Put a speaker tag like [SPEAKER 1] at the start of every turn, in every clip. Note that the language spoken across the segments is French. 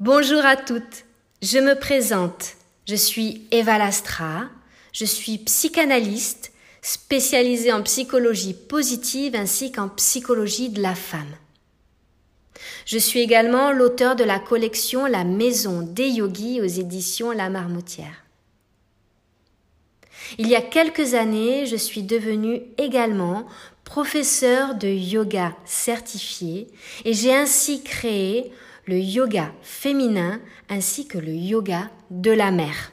[SPEAKER 1] Bonjour à toutes. Je me présente. Je suis Eva Lastra. Je suis psychanalyste spécialisée en psychologie positive ainsi qu'en psychologie de la femme. Je suis également l'auteur de la collection La Maison des Yogis aux éditions La Marmoutière. Il y a quelques années, je suis devenue également professeur de yoga certifié et j'ai ainsi créé le yoga féminin ainsi que le yoga de la mer.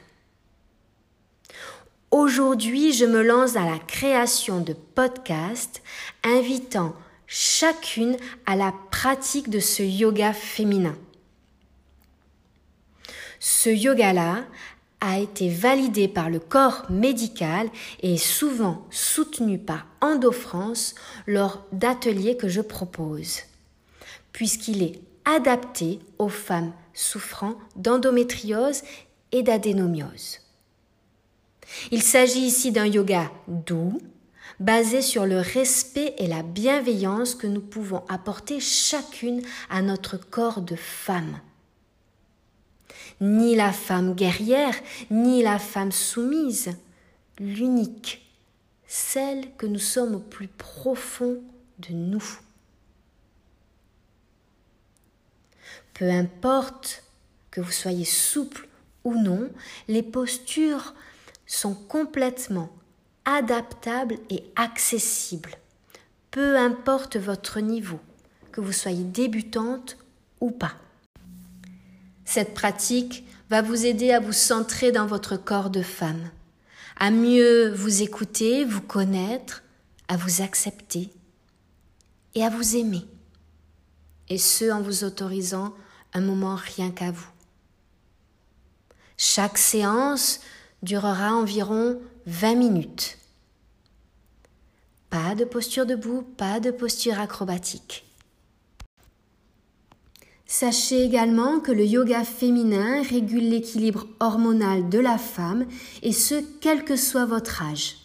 [SPEAKER 1] Aujourd'hui, je me lance à la création de podcasts invitant chacune à la pratique de ce yoga féminin. Ce yoga-là a été validé par le corps médical et souvent soutenu par EndoFrance lors d'ateliers que je propose, puisqu'il est adapté aux femmes souffrant d'endométriose et d'adénomiose. Il s'agit ici d'un yoga doux, basé sur le respect et la bienveillance que nous pouvons apporter chacune à notre corps de femme. Ni la femme guerrière, ni la femme soumise, l'unique, celle que nous sommes au plus profond de nous. Peu importe que vous soyez souple ou non, les postures sont complètement adaptables et accessibles. Peu importe votre niveau, que vous soyez débutante ou pas. Cette pratique va vous aider à vous centrer dans votre corps de femme, à mieux vous écouter, vous connaître, à vous accepter et à vous aimer. Et ce, en vous autorisant moment rien qu'à vous. Chaque séance durera environ 20 minutes. Pas de posture debout, pas de posture acrobatique. Sachez également que le yoga féminin régule l'équilibre hormonal de la femme et ce, quel que soit votre âge.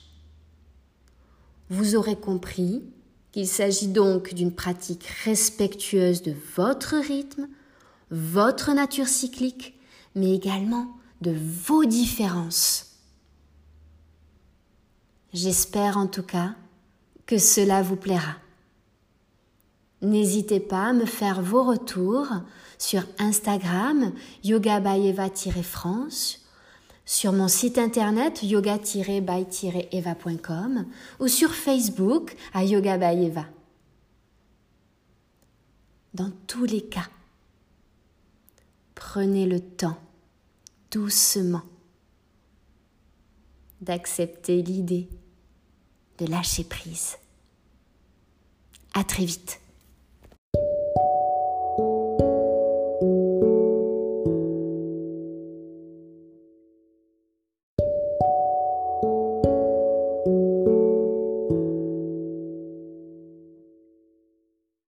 [SPEAKER 1] Vous aurez compris qu'il s'agit donc d'une pratique respectueuse de votre rythme, votre nature cyclique, mais également de vos différences. J'espère en tout cas que cela vous plaira. N'hésitez pas à me faire vos retours sur Instagram yoga-by-eva-france, sur mon site internet yoga-by-eva.com ou sur Facebook à Yoga by Eva. Dans tous les cas, prenez le temps, doucement, d'accepter l'idée de lâcher prise. À très vite.